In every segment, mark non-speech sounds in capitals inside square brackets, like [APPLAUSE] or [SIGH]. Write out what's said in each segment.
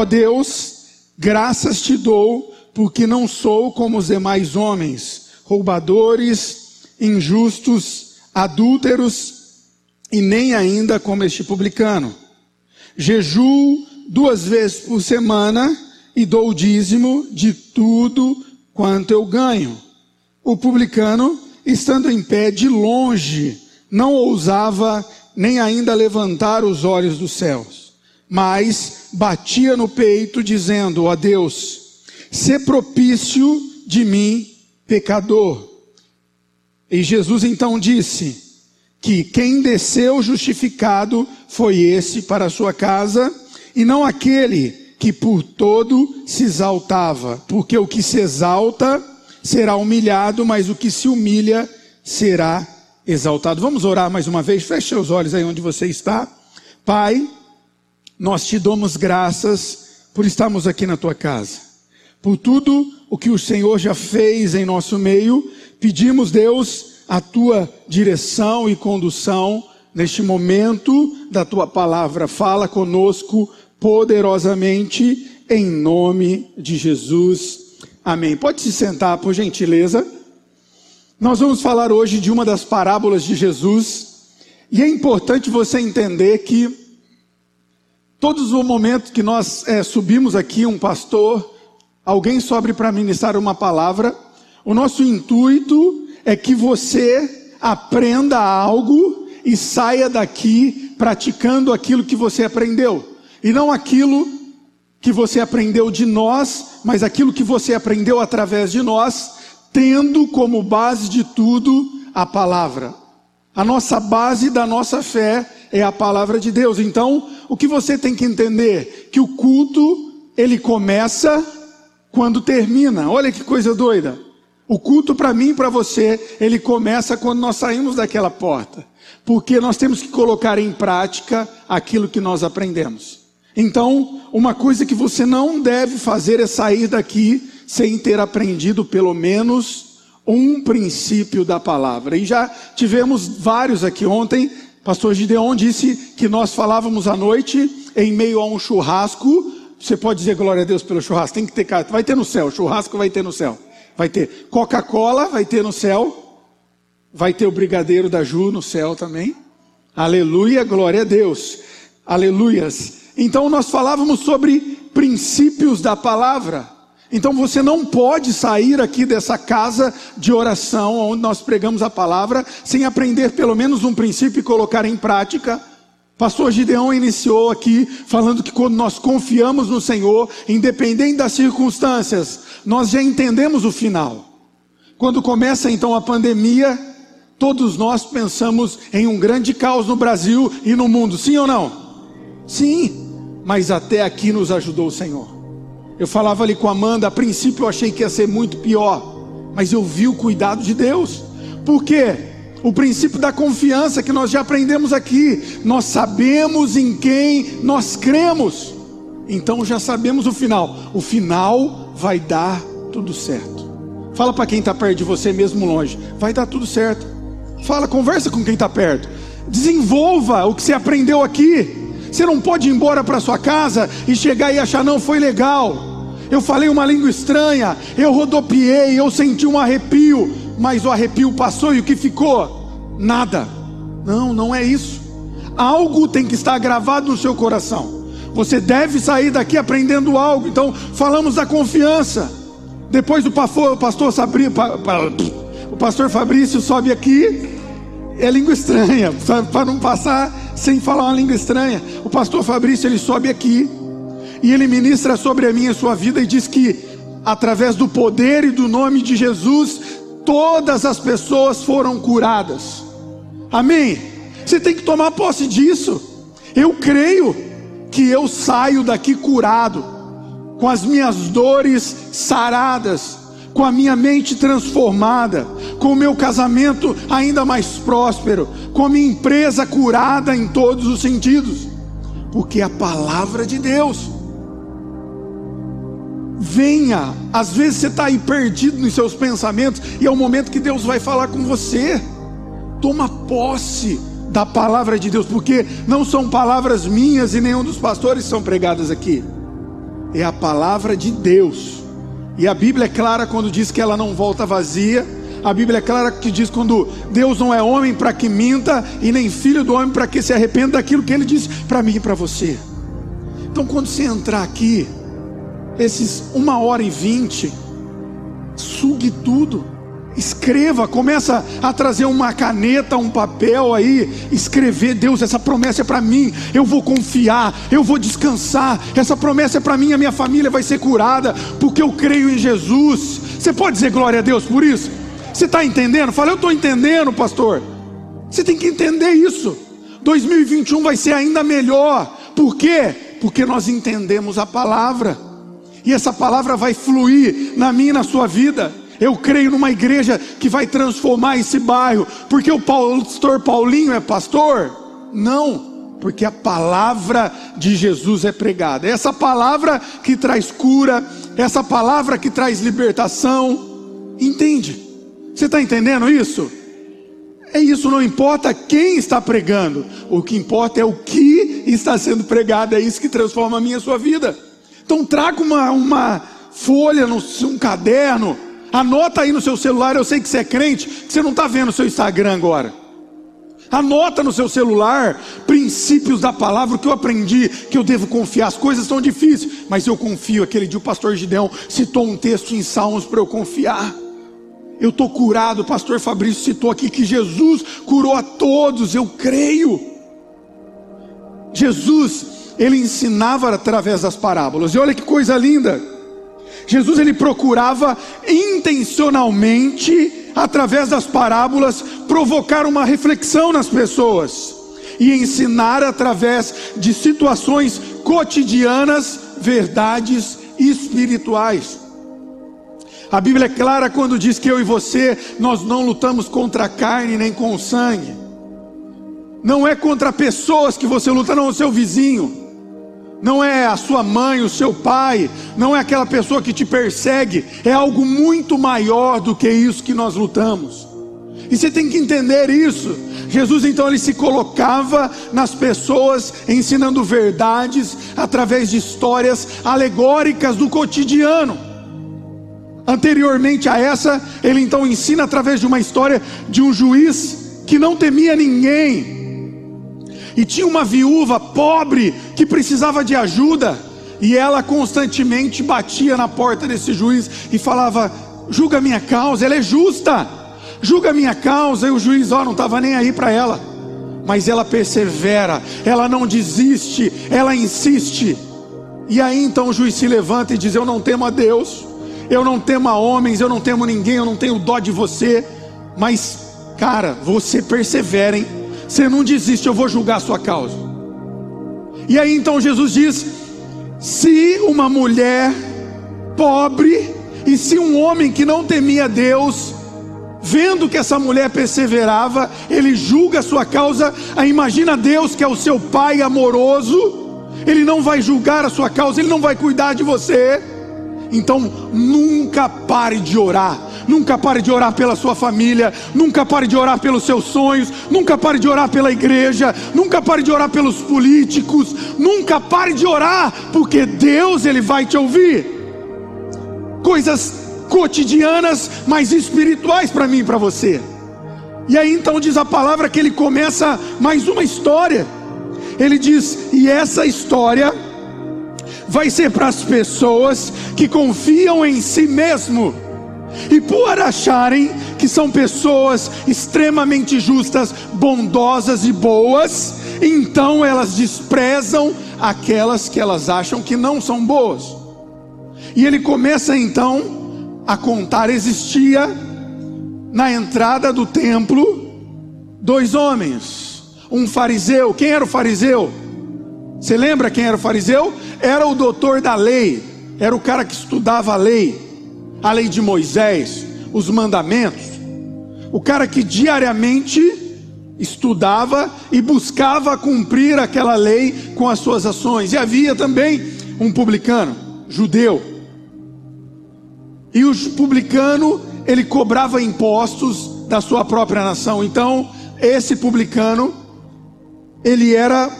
Ó Deus, graças te dou, porque não sou como os demais homens, roubadores, injustos, adúlteros, e nem ainda como este publicano. Jejuo duas vezes por semana e dou o dízimo de tudo quanto eu ganho. O publicano, estando em pé de longe, não ousava nem ainda levantar os olhos dos céus, mas batia no peito, dizendo: Ó Deus, se propício de mim, pecador. E Jesus então disse: que quem desceu justificado foi esse para a sua casa, e não aquele que por todo se exaltava, porque o que se exalta será humilhado, mas o que se humilha será exaltado. Vamos orar mais uma vez, feche os olhos aí onde você está. Pai, nós te damos graças por estarmos aqui na tua casa, por tudo o que o Senhor já fez em nosso meio, pedimos, Deus, a tua direção e condução neste momento da tua palavra. Fala conosco poderosamente em nome de Jesus. Amém. Pode se sentar, por gentileza. Nós vamos falar hoje de uma das parábolas de Jesus, e é importante você entender que todos os momentos que nós é, subimos aqui, um pastor, alguém sobe para ministrar uma palavra, o nosso intuito é que você aprenda algo e saia daqui praticando aquilo que você aprendeu. E não aquilo que você aprendeu de nós, mas aquilo que você aprendeu através de nós, tendo como base de tudo a palavra. A nossa base da nossa fé é a palavra de Deus. Então, o que você tem que entender? Que o culto, ele começa quando termina. Olha que coisa doida. O culto para mim e para você, ele começa quando nós saímos daquela porta. Porque nós temos que colocar em prática aquilo que nós aprendemos. Então, uma coisa que você não deve fazer é sair daqui sem ter aprendido pelo menos um princípio da palavra. E já tivemos vários aqui ontem. Pastor Gideon disse que nós falávamos à noite em meio a um churrasco. Você pode dizer glória a Deus pelo churrasco, tem que ter, vai ter no céu, churrasco vai ter no céu. Vai ter Coca-Cola, vai ter no céu. Vai ter o brigadeiro da Ju no céu também. Aleluia, glória a Deus. Aleluias. Então nós falávamos sobre princípios da palavra. Então você não pode sair aqui dessa casa de oração onde nós pregamos a palavra sem aprender pelo menos um princípio e colocar em prática. Pastor Gideon iniciou aqui falando que quando nós confiamos no Senhor, independente das circunstâncias, nós já entendemos o final. Quando começa então a pandemia, todos nós pensamos em um grande caos no Brasil e no mundo, sim ou não? Sim, mas até aqui nos ajudou o Senhor. Eu falava ali com a Amanda, a princípio eu achei que ia ser muito pior, mas eu vi o cuidado de Deus. Por quê? O princípio da confiança que nós já aprendemos aqui. Nós sabemos em quem nós cremos. Então já sabemos o final. O final vai dar tudo certo. Fala para quem está perto de você, mesmo longe. Vai dar tudo certo. Fala, conversa com quem está perto. Desenvolva o que você aprendeu aqui. Você não pode ir embora para sua casa e chegar e achar, não, foi legal. Eu falei uma língua estranha, eu rodopiei, eu senti um arrepio, mas o arrepio passou e o que ficou? Nada. Não, não é isso. Algo tem que estar gravado no seu coração. Você deve sair daqui aprendendo algo. Então, falamos da confiança. Depois o pastor, Sabri, o pastor Fabrício sobe aqui. É língua estranha, [LAUGHS] para não passar sem falar uma língua estranha. O pastor Fabrício ele sobe aqui e ele ministra sobre a minha e a sua vida e diz que através do poder e do nome de Jesus, todas as pessoas foram curadas. Amém? Você tem que tomar posse disso. Eu creio que eu saio daqui curado, com as minhas dores saradas, com a minha mente transformada, com o meu casamento ainda mais próspero, com a minha empresa curada em todos os sentidos, porque a palavra de Deus. Venha, às vezes você está aí perdido nos seus pensamentos, e é o momento que Deus vai falar com você. Toma posse da palavra de Deus, porque não são palavras minhas e nenhum dos pastores são pregadas aqui. é a palavra de Deus. E a Bíblia é clara quando diz que ela não volta vazia. A Bíblia é clara que diz quando Deus não é homem para que minta e nem filho do homem para que se arrependa daquilo que ele disse para mim e para você. Então quando você entrar aqui, esses uma hora e vinte, sugue tudo. Escreva, começa a trazer uma caneta, um papel aí, escrever, Deus, essa promessa é para mim, eu vou confiar, eu vou descansar, essa promessa é para mim, a minha família vai ser curada, porque eu creio em Jesus. Você pode dizer glória a Deus por isso? Você está entendendo? Fala, eu estou entendendo, pastor. Você tem que entender isso. 2021 vai ser ainda melhor. Por quê? Porque nós entendemos a palavra. E essa palavra vai fluir na minha e na sua vida. Eu creio numa igreja que vai transformar esse bairro, porque o pastor Paulinho é pastor? Não, porque a palavra de Jesus é pregada. É essa palavra que traz cura, é essa palavra que traz libertação. Entende? Você está entendendo isso? É isso, não importa quem está pregando, o que importa é o que está sendo pregado, é isso que transforma a minha e a sua vida. Então traga uma, uma folha, um caderno, Anota aí no seu celular, eu sei que você é crente, que você não está vendo o seu Instagram agora. Anota no seu celular princípios da palavra, que eu aprendi, que eu devo confiar. As coisas estão difíceis, mas eu confio. Aquele dia o pastor Gideão citou um texto em Salmos para eu confiar. Eu estou curado, o pastor Fabrício citou aqui que Jesus curou a todos, eu creio. Jesus, ele ensinava através das parábolas, e olha que coisa linda. Jesus ele procurava intencionalmente, através das parábolas, provocar uma reflexão nas pessoas e ensinar através de situações cotidianas verdades espirituais. A Bíblia é clara quando diz que eu e você, nós não lutamos contra a carne nem com o sangue. Não é contra pessoas que você luta, não, é o seu vizinho não é a sua mãe, o seu pai, não é aquela pessoa que te persegue, é algo muito maior do que isso que nós lutamos. E você tem que entender isso. Jesus então ele se colocava nas pessoas ensinando verdades através de histórias alegóricas do cotidiano. Anteriormente a essa, ele então ensina através de uma história de um juiz que não temia ninguém, e tinha uma viúva pobre que precisava de ajuda, e ela constantemente batia na porta desse juiz e falava: julga minha causa, ela é justa, julga minha causa. E o juiz, ó, não estava nem aí para ela, mas ela persevera, ela não desiste, ela insiste. E aí então o juiz se levanta e diz: Eu não temo a Deus, eu não temo a homens, eu não temo ninguém, eu não tenho dó de você, mas, cara, você persevera, hein? Você não desiste, eu vou julgar a sua causa. E aí então Jesus diz: se uma mulher pobre e se um homem que não temia Deus, vendo que essa mulher perseverava, ele julga a sua causa, aí imagina Deus que é o seu pai amoroso, ele não vai julgar a sua causa, ele não vai cuidar de você. Então nunca pare de orar Nunca pare de orar pela sua família, nunca pare de orar pelos seus sonhos, nunca pare de orar pela igreja, nunca pare de orar pelos políticos, nunca pare de orar, porque Deus ele vai te ouvir. Coisas cotidianas, mas espirituais para mim e para você. E aí então diz a palavra que ele começa mais uma história. Ele diz: "E essa história vai ser para as pessoas que confiam em si mesmo." E por acharem que são pessoas extremamente justas, bondosas e boas, então elas desprezam aquelas que elas acham que não são boas. E ele começa então a contar: existia na entrada do templo dois homens, um fariseu. Quem era o fariseu? Você lembra quem era o fariseu? Era o doutor da lei, era o cara que estudava a lei a lei de Moisés, os mandamentos. O cara que diariamente estudava e buscava cumprir aquela lei com as suas ações. E havia também um publicano, judeu. E o publicano, ele cobrava impostos da sua própria nação. Então, esse publicano, ele era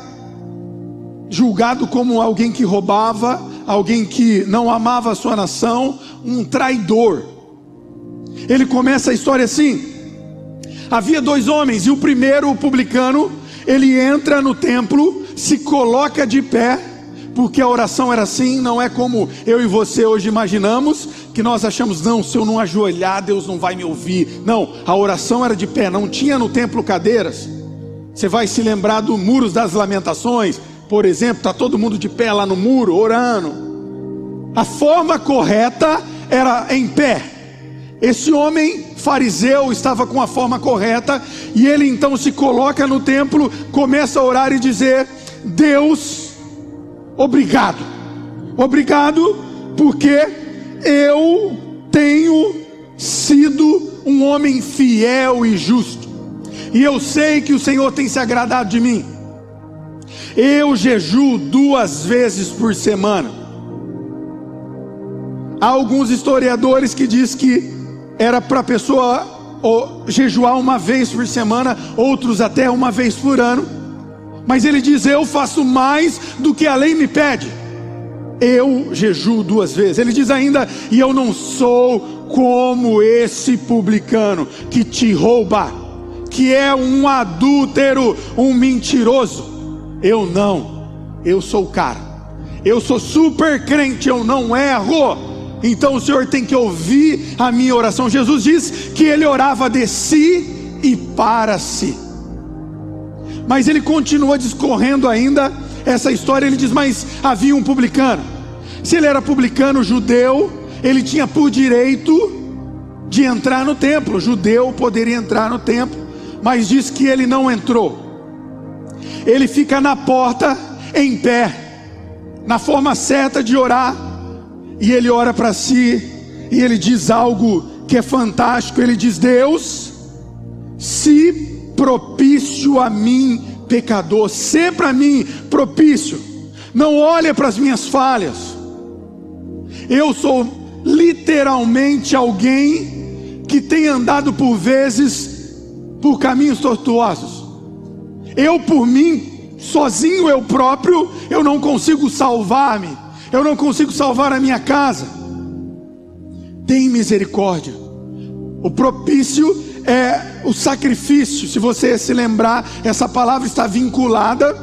julgado como alguém que roubava, alguém que não amava a sua nação, um traidor. Ele começa a história assim: havia dois homens, e o primeiro, o publicano, ele entra no templo, se coloca de pé, porque a oração era assim, não é como eu e você hoje imaginamos, que nós achamos, não, se eu não ajoelhar, Deus não vai me ouvir. Não, a oração era de pé, não tinha no templo cadeiras. Você vai se lembrar dos muros das lamentações, por exemplo, está todo mundo de pé lá no muro, orando. A forma correta era em pé. Esse homem fariseu estava com a forma correta, e ele então se coloca no templo, começa a orar e dizer: Deus, obrigado, obrigado, porque eu tenho sido um homem fiel e justo, e eu sei que o Senhor tem se agradado de mim. Eu jejuo duas vezes por semana. Há alguns historiadores que diz que era para a pessoa jejuar uma vez por semana, outros até uma vez por ano. Mas ele diz: Eu faço mais do que a lei me pede. Eu jejuo duas vezes. Ele diz ainda: E eu não sou como esse publicano que te rouba, que é um adúltero, um mentiroso. Eu não, eu sou o cara. Eu sou super crente, eu não erro. Então o Senhor tem que ouvir a minha oração. Jesus diz que ele orava de si e para si. Mas ele continua discorrendo ainda essa história. Ele diz: Mas havia um publicano. Se ele era publicano judeu, ele tinha por direito de entrar no templo. Judeu poderia entrar no templo, mas diz que ele não entrou ele fica na porta, em pé, na forma certa de orar, e ele ora para si, e ele diz algo que é fantástico: ele diz, Deus, se propício a mim, pecador, se para mim propício, não olha para as minhas falhas, eu sou literalmente alguém que tem andado por vezes por caminhos tortuosos. Eu por mim, sozinho eu próprio, eu não consigo salvar-me. Eu não consigo salvar a minha casa. Tem misericórdia. O propício é o sacrifício. Se você se lembrar, essa palavra está vinculada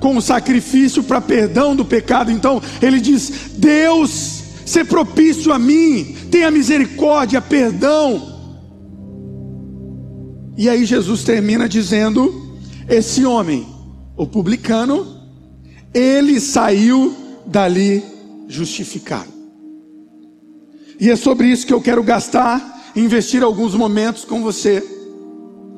com o sacrifício para perdão do pecado. Então, ele diz: Deus, ser propício a mim, tenha misericórdia, perdão. E aí Jesus termina dizendo: esse homem, o publicano, ele saiu dali justificado. E é sobre isso que eu quero gastar, investir alguns momentos com você.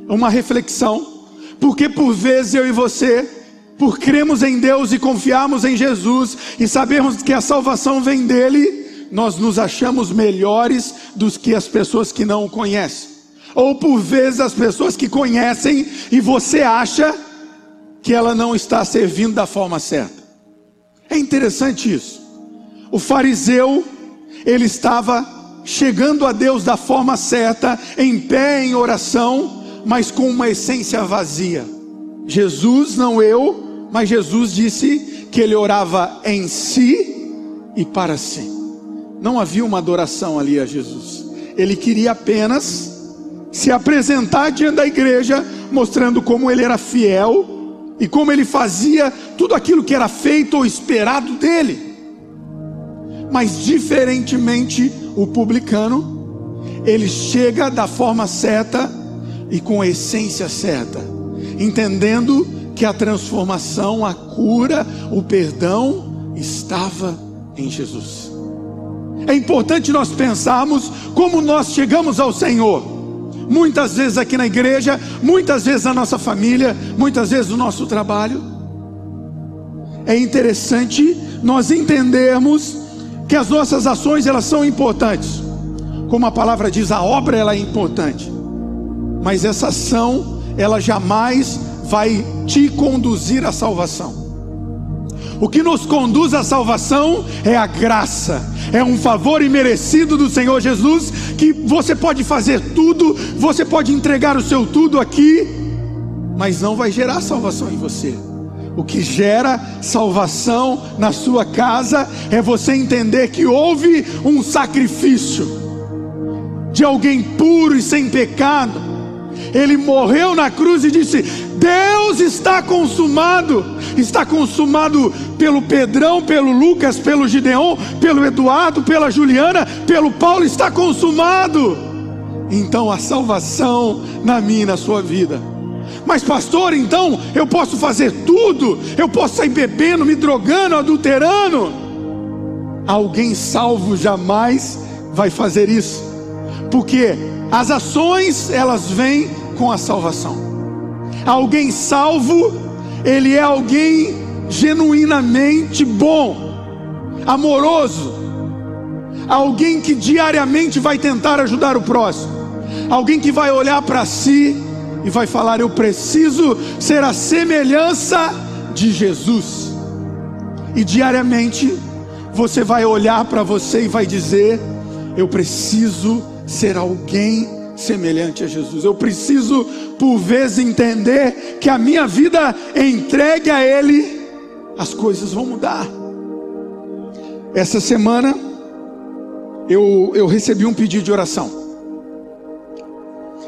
Uma reflexão, porque por vezes eu e você, por cremos em Deus e confiarmos em Jesus e sabemos que a salvação vem dele, nós nos achamos melhores dos que as pessoas que não o conhecem ou por vezes as pessoas que conhecem e você acha que ela não está servindo da forma certa. É interessante isso. O fariseu, ele estava chegando a Deus da forma certa, em pé em oração, mas com uma essência vazia. Jesus, não eu, mas Jesus disse que ele orava em si e para si. Não havia uma adoração ali a Jesus. Ele queria apenas se apresentar diante da igreja, mostrando como ele era fiel e como ele fazia tudo aquilo que era feito ou esperado dele. Mas, diferentemente, o publicano, ele chega da forma certa e com a essência certa, entendendo que a transformação, a cura, o perdão estava em Jesus. É importante nós pensarmos como nós chegamos ao Senhor muitas vezes aqui na igreja, muitas vezes na nossa família, muitas vezes no nosso trabalho. É interessante nós entendermos que as nossas ações elas são importantes. Como a palavra diz, a obra ela é importante. Mas essa ação, ela jamais vai te conduzir à salvação. O que nos conduz à salvação é a graça, é um favor imerecido do Senhor Jesus, que você pode fazer tudo, você pode entregar o seu tudo aqui, mas não vai gerar salvação em você. O que gera salvação na sua casa é você entender que houve um sacrifício de alguém puro e sem pecado. Ele morreu na cruz e disse: Deus está consumado. Está consumado pelo Pedrão, pelo Lucas, pelo Gideon, pelo Eduardo, pela Juliana, pelo Paulo. Está consumado. Então a salvação na minha e na sua vida. Mas, pastor, então eu posso fazer tudo, eu posso sair bebendo, me drogando, adulterando. Alguém salvo jamais vai fazer isso, porque as ações elas vêm com a salvação. Alguém salvo, ele é alguém genuinamente bom, amoroso, alguém que diariamente vai tentar ajudar o próximo, alguém que vai olhar para si e vai falar: Eu preciso ser a semelhança de Jesus. E diariamente você vai olhar para você e vai dizer: Eu preciso ser alguém semelhante a Jesus. Eu preciso, por vezes, entender que a minha vida entregue a Ele, as coisas vão mudar. Essa semana eu, eu recebi um pedido de oração.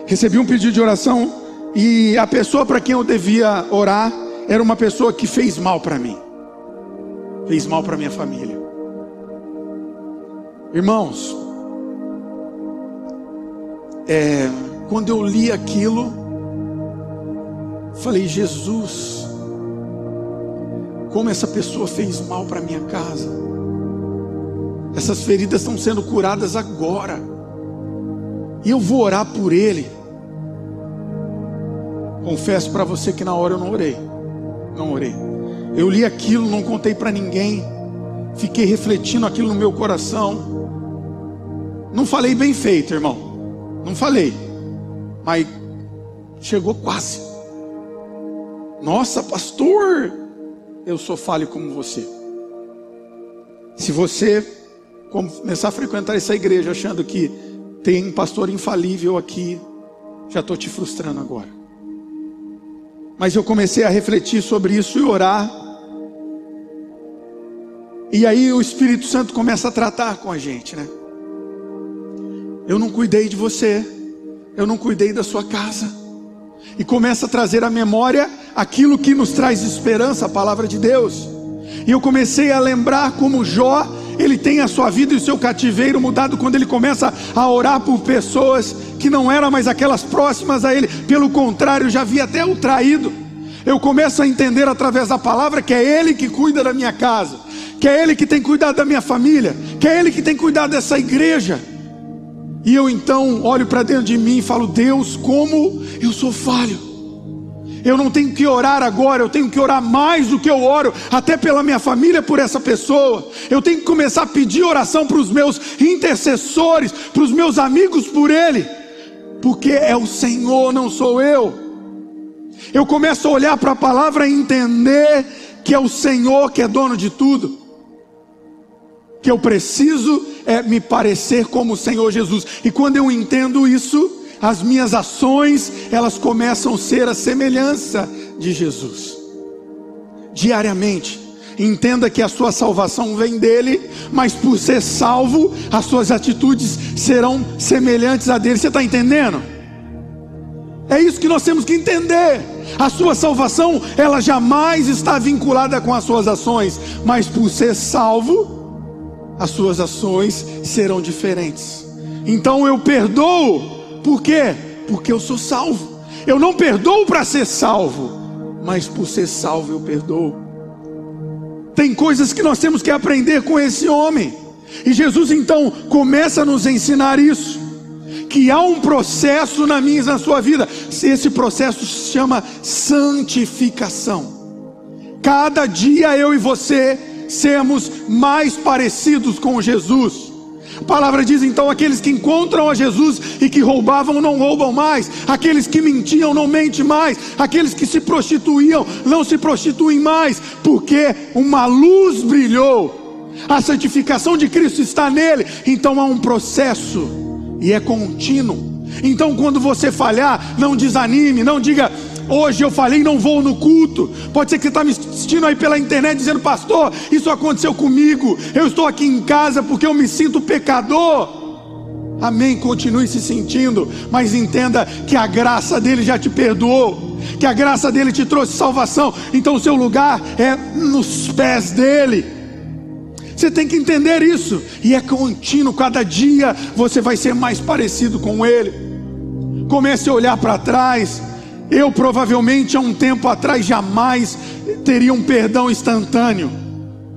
Recebi um pedido de oração e a pessoa para quem eu devia orar era uma pessoa que fez mal para mim, fez mal para minha família. Irmãos, é, quando eu li aquilo, falei: Jesus, como essa pessoa fez mal para minha casa. Essas feridas estão sendo curadas agora. E eu vou orar por ele. Confesso para você que na hora eu não orei. Não orei. Eu li aquilo, não contei para ninguém. Fiquei refletindo aquilo no meu coração. Não falei bem feito, irmão. Não falei. Mas chegou quase. Nossa, pastor, eu sou falho como você. Se você começar a frequentar essa igreja achando que tem um pastor infalível aqui, já estou te frustrando agora. Mas eu comecei a refletir sobre isso e orar. E aí o Espírito Santo começa a tratar com a gente, né? Eu não cuidei de você, eu não cuidei da sua casa. E começa a trazer à memória aquilo que nos traz esperança, a palavra de Deus. E eu comecei a lembrar como Jó, ele tem a sua vida e o seu cativeiro mudado quando ele começa a orar por pessoas que não eram mais aquelas próximas a ele, pelo contrário, já havia até o traído. Eu começo a entender através da palavra que é Ele que cuida da minha casa, que é Ele que tem cuidado da minha família, que é Ele que tem cuidado dessa igreja. E eu então olho para dentro de mim e falo: Deus, como eu sou falho. Eu não tenho que orar agora, eu tenho que orar mais do que eu oro, até pela minha família, por essa pessoa. Eu tenho que começar a pedir oração para os meus intercessores, para os meus amigos por Ele porque é o Senhor, não sou eu. Eu começo a olhar para a palavra e entender que é o Senhor que é dono de tudo. Que eu preciso é me parecer como o Senhor Jesus. E quando eu entendo isso, as minhas ações, elas começam a ser a semelhança de Jesus. Diariamente, Entenda que a sua salvação vem dele, mas por ser salvo, as suas atitudes serão semelhantes a dele. Você está entendendo? É isso que nós temos que entender. A sua salvação, ela jamais está vinculada com as suas ações, mas por ser salvo, as suas ações serão diferentes. Então eu perdoo, por quê? Porque eu sou salvo. Eu não perdoo para ser salvo, mas por ser salvo eu perdoo. Tem coisas que nós temos que aprender com esse homem. E Jesus então começa a nos ensinar isso. Que há um processo na minha e na sua vida. Esse processo se chama santificação. Cada dia eu e você sermos mais parecidos com Jesus. A palavra diz então: aqueles que encontram a Jesus e que roubavam não roubam mais, aqueles que mentiam não mentem mais, aqueles que se prostituíam não se prostituem mais, porque uma luz brilhou, a santificação de Cristo está nele, então há um processo e é contínuo. Então, quando você falhar, não desanime, não diga, hoje eu falei, não vou no culto. Pode ser que você está me assistindo aí pela internet dizendo, pastor, isso aconteceu comigo. Eu estou aqui em casa porque eu me sinto pecador. Amém. Continue se sentindo, mas entenda que a graça dele já te perdoou, que a graça dele te trouxe salvação. Então o seu lugar é nos pés dele. Você tem que entender isso, e é contínuo, cada dia você vai ser mais parecido com Ele. Comece a olhar para trás. Eu provavelmente há um tempo atrás jamais teria um perdão instantâneo,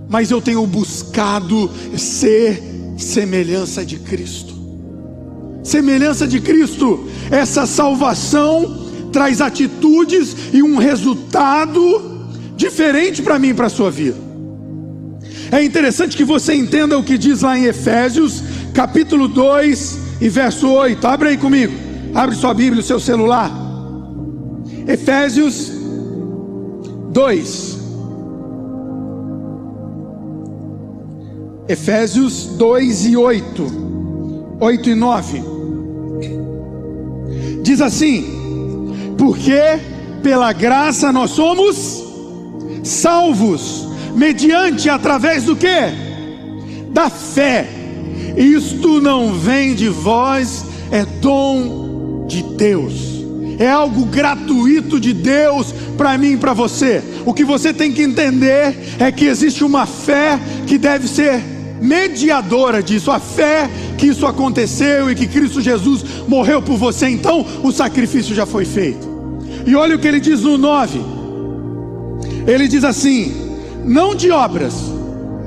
mas eu tenho buscado ser semelhança de Cristo. Semelhança de Cristo, essa salvação traz atitudes e um resultado diferente para mim e para a sua vida. É interessante que você entenda o que diz lá em Efésios, capítulo 2 e verso 8. Abre aí comigo. Abre sua Bíblia, o seu celular. Efésios 2. Efésios 2 e 8. 8 e 9. Diz assim: Porque pela graça nós somos salvos mediante através do que? Da fé. Isto não vem de vós, é dom de Deus. É algo gratuito de Deus para mim e para você. O que você tem que entender é que existe uma fé que deve ser mediadora disso, a fé que isso aconteceu e que Cristo Jesus morreu por você, então o sacrifício já foi feito. E olha o que ele diz no 9: ele diz assim: não de obras,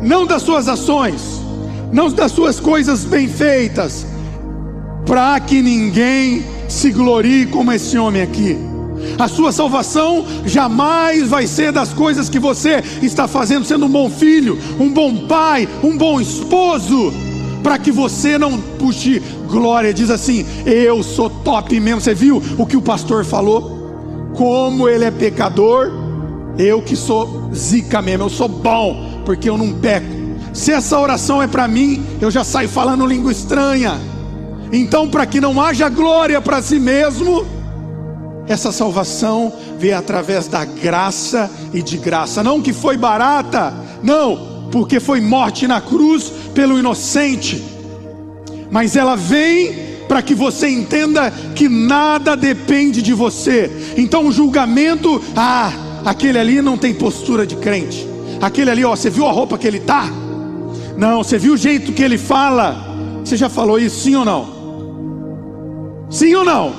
não das suas ações, não das suas coisas bem feitas, para que ninguém se glorie como esse homem aqui. A sua salvação jamais vai ser das coisas que você está fazendo, sendo um bom filho, um bom pai, um bom esposo, para que você não puxe glória. Diz assim: Eu sou top mesmo. Você viu o que o pastor falou? Como ele é pecador, eu que sou zica mesmo, eu sou bom, porque eu não peco. Se essa oração é para mim, eu já saio falando língua estranha. Então, para que não haja glória para si mesmo, essa salvação veio através da graça e de graça, não que foi barata, não, porque foi morte na cruz pelo inocente, mas ela vem para que você entenda que nada depende de você. Então o julgamento, ah, Aquele ali não tem postura de crente. Aquele ali, ó, você viu a roupa que ele tá? Não, você viu o jeito que ele fala? Você já falou isso, sim ou não? Sim ou não?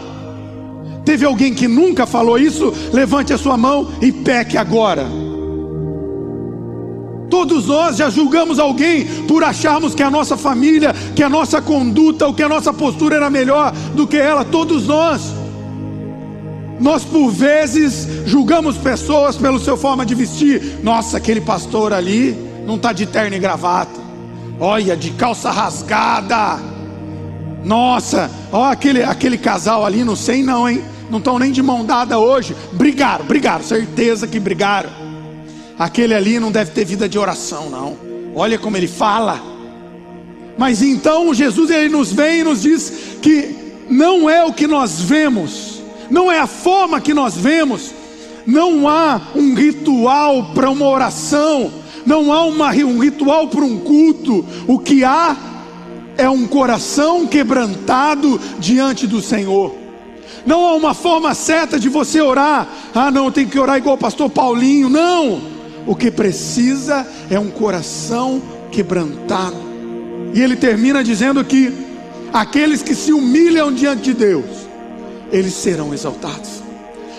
Teve alguém que nunca falou isso? Levante a sua mão e peque agora. Todos nós já julgamos alguém por acharmos que a nossa família, que a nossa conduta, ou que a nossa postura era melhor do que ela. Todos nós. Nós por vezes julgamos pessoas pela sua forma de vestir. Nossa, aquele pastor ali não está de terno e gravata. Olha, de calça rasgada. Nossa, ó aquele, aquele casal ali, não sei não, hein? Não estão nem de mão dada hoje. Brigaram, brigaram, certeza que brigaram. Aquele ali não deve ter vida de oração, não. Olha como ele fala. Mas então Jesus ele nos vem e nos diz que não é o que nós vemos não é a forma que nós vemos, não há um ritual para uma oração, não há uma, um ritual para um culto, o que há é um coração quebrantado diante do Senhor. Não há uma forma certa de você orar. Ah, não, tem que orar igual o pastor Paulinho. Não. O que precisa é um coração quebrantado. E ele termina dizendo que aqueles que se humilham diante de Deus, eles serão exaltados.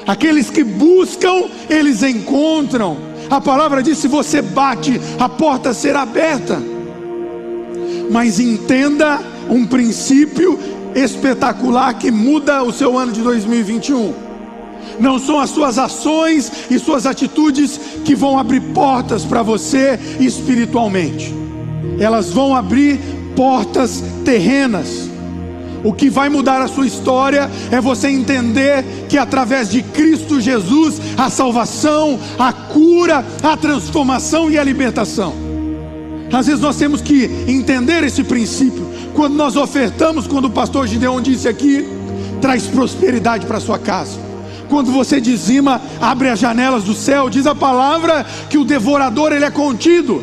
Aqueles que buscam, eles encontram. A palavra diz: se você bate, a porta será aberta. Mas entenda um princípio espetacular que muda o seu ano de 2021. Não são as suas ações e suas atitudes que vão abrir portas para você espiritualmente. Elas vão abrir portas terrenas. O que vai mudar a sua história é você entender que através de Cristo Jesus a salvação, a cura, a transformação e a libertação. Às vezes nós temos que entender esse princípio. Quando nós ofertamos, quando o pastor Gideon disse aqui, traz prosperidade para sua casa. quando você dizima, abre as janelas do céu. Diz a palavra que o devorador ele é contido.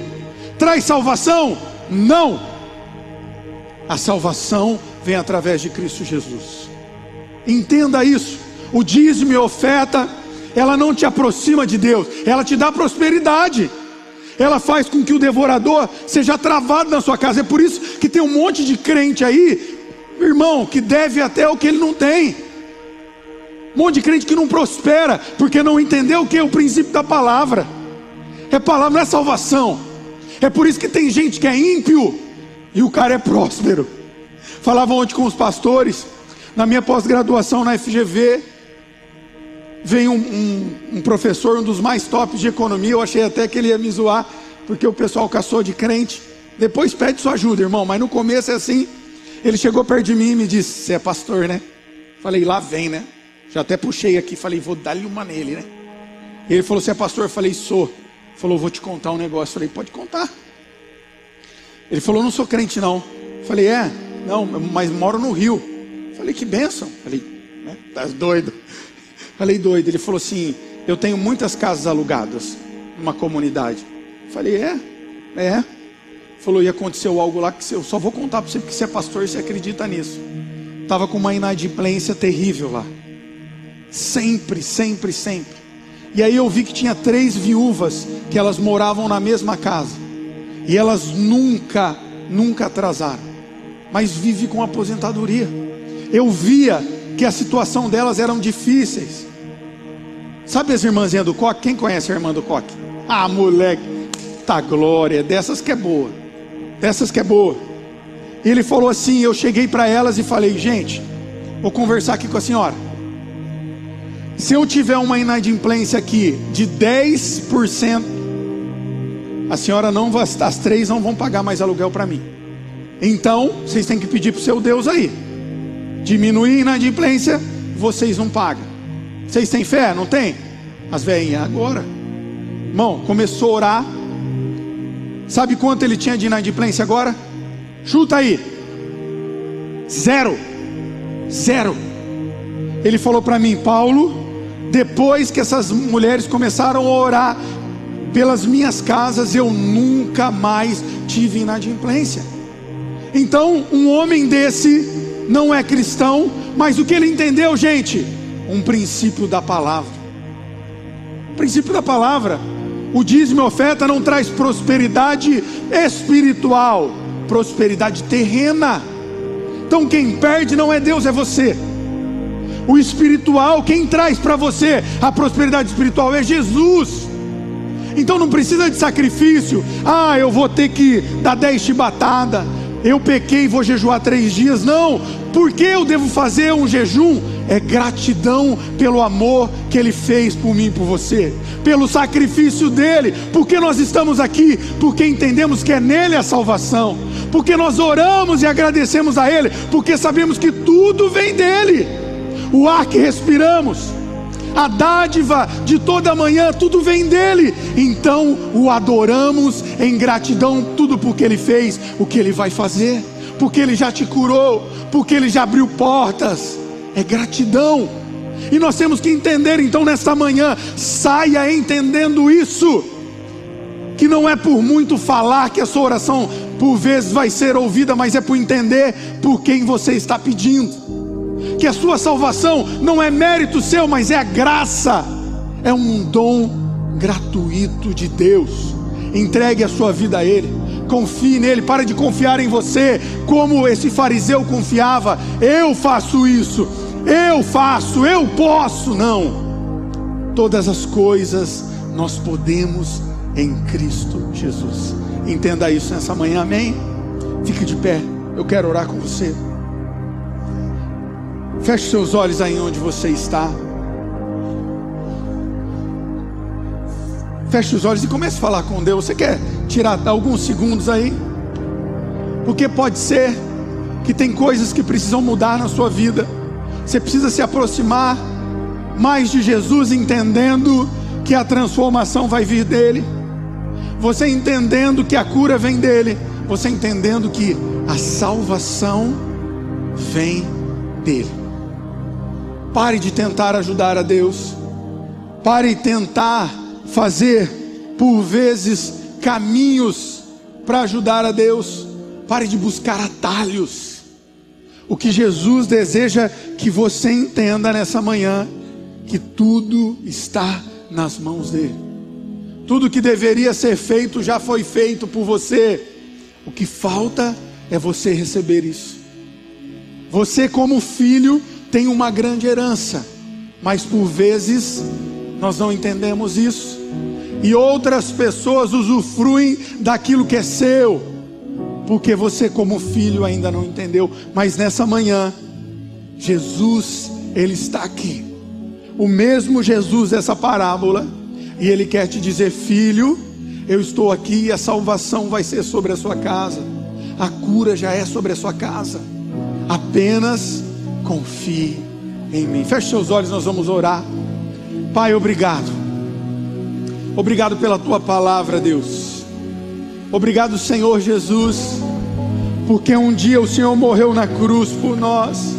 Traz salvação? Não. A salvação vem através de Cristo Jesus. Entenda isso. O dízimo e oferta, ela não te aproxima de Deus, ela te dá prosperidade. Ela faz com que o devorador seja travado na sua casa. É por isso que tem um monte de crente aí, irmão, que deve até o que ele não tem. Um monte de crente que não prospera, porque não entendeu o que é o princípio da palavra. É palavra, não é salvação. É por isso que tem gente que é ímpio e o cara é próspero. Falava ontem com os pastores, na minha pós-graduação na FGV, veio um, um, um, professor, um dos mais tops de economia. Eu achei até que ele ia me zoar, porque o pessoal caçou de crente. Depois pede sua ajuda, irmão, mas no começo é assim. Ele chegou perto de mim e me disse: Você é pastor, né? Falei, lá vem, né? Já até puxei aqui, falei, vou dar-lhe uma nele, né? Ele falou: Você é pastor? Eu falei, sou. Falou, vou te contar um negócio. Falei, pode contar. Ele falou, não sou crente não. Falei, é, não, mas moro no Rio. Falei, que bênção. Falei, né, tá doido. Falei, doido. Ele falou assim, eu tenho muitas casas alugadas numa comunidade. Falei, é, é. Falou, e aconteceu algo lá que eu só vou contar para você porque você é pastor e você acredita nisso. Tava com uma inadimplência terrível lá. Sempre, sempre, sempre. E aí eu vi que tinha três viúvas que elas moravam na mesma casa. E elas nunca, nunca atrasaram. Mas vive com aposentadoria. Eu via que a situação delas eram difíceis. Sabe as irmãzinhas do coque? Quem conhece a irmã do coque? Ah, moleque, tá glória, dessas que é boa. Dessas que é boa. E ele falou assim: eu cheguei para elas e falei, gente, vou conversar aqui com a senhora. Se eu tiver uma inadimplência aqui de 10%, a senhora não vai, as três não vão pagar mais aluguel para mim. Então, vocês têm que pedir para o seu Deus aí. Diminuir a inadimplência, vocês não pagam. Vocês têm fé? Não tem? As velhinhas, agora. Irmão, começou a orar. Sabe quanto ele tinha de inadimplência agora? Chuta aí. Zero. Zero. Ele falou para mim, Paulo, depois que essas mulheres começaram a orar pelas minhas casas, eu nunca mais tive inadimplência. Então, um homem desse não é cristão, mas o que ele entendeu, gente? Um princípio da palavra. O princípio da palavra. O dízimo e oferta não traz prosperidade espiritual, prosperidade terrena. Então quem perde não é Deus, é você. O espiritual, quem traz para você a prosperidade espiritual é Jesus. Então não precisa de sacrifício. Ah, eu vou ter que dar dez chibatadas. Eu pequei e vou jejuar três dias. Não. Por que eu devo fazer um jejum? É gratidão pelo amor que Ele fez por mim e por você, pelo sacrifício dele, porque nós estamos aqui, porque entendemos que é nele a salvação, porque nós oramos e agradecemos a Ele, porque sabemos que tudo vem dele o ar que respiramos, a dádiva de toda manhã, tudo vem dele. Então o adoramos em gratidão, tudo porque ele fez o que ele vai fazer, porque ele já te curou, porque ele já abriu portas. É gratidão. E nós temos que entender então nesta manhã, saia entendendo isso. Que não é por muito falar que a sua oração por vezes vai ser ouvida, mas é por entender por quem você está pedindo que a sua salvação não é mérito seu, mas é a graça, é um dom gratuito de Deus. Entregue a sua vida a Ele, confie nele, pare de confiar em você, como esse fariseu confiava. Eu faço isso, eu faço, eu posso. Não, todas as coisas nós podemos em Cristo Jesus. Entenda isso nessa manhã, amém? Fique de pé, eu quero orar com você. Feche seus olhos aí onde você está. Feche os olhos e comece a falar com Deus. Você quer tirar alguns segundos aí? Porque pode ser que tem coisas que precisam mudar na sua vida. Você precisa se aproximar mais de Jesus, entendendo que a transformação vai vir dele. Você entendendo que a cura vem dele. Você entendendo que a salvação vem dele. Pare de tentar ajudar a Deus. Pare de tentar fazer, por vezes, caminhos para ajudar a Deus. Pare de buscar atalhos. O que Jesus deseja que você entenda nessa manhã, que tudo está nas mãos dele. Tudo que deveria ser feito já foi feito por você. O que falta é você receber isso. Você, como filho, tem uma grande herança, mas por vezes nós não entendemos isso. E outras pessoas usufruem daquilo que é seu, porque você, como filho, ainda não entendeu. Mas nessa manhã, Jesus, Ele está aqui, o mesmo Jesus dessa parábola, e Ele quer te dizer: Filho, eu estou aqui e a salvação vai ser sobre a sua casa, a cura já é sobre a sua casa, apenas confie em mim. Feche seus olhos, nós vamos orar. Pai, obrigado. Obrigado pela tua palavra, Deus. Obrigado, Senhor Jesus, porque um dia o Senhor morreu na cruz por nós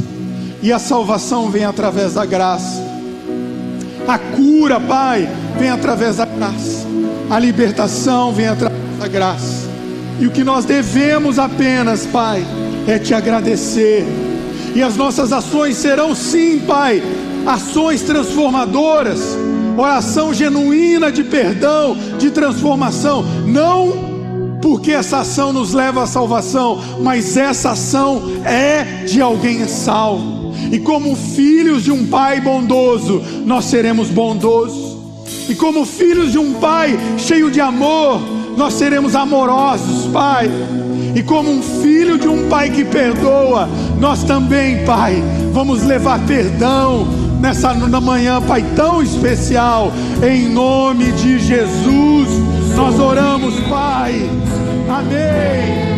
e a salvação vem através da graça. A cura, Pai, vem através da graça. A libertação vem através da graça. E o que nós devemos apenas, Pai, é te agradecer. E as nossas ações serão sim, Pai, ações transformadoras, oração genuína de perdão, de transformação, não porque essa ação nos leva à salvação, mas essa ação é de alguém salvo. E como filhos de um pai bondoso, nós seremos bondosos. E como filhos de um pai cheio de amor, nós seremos amorosos, Pai. E como um filho de um pai que perdoa, nós também, Pai, vamos levar perdão nessa manhã, Pai, tão especial. Em nome de Jesus, nós oramos, Pai. Amém.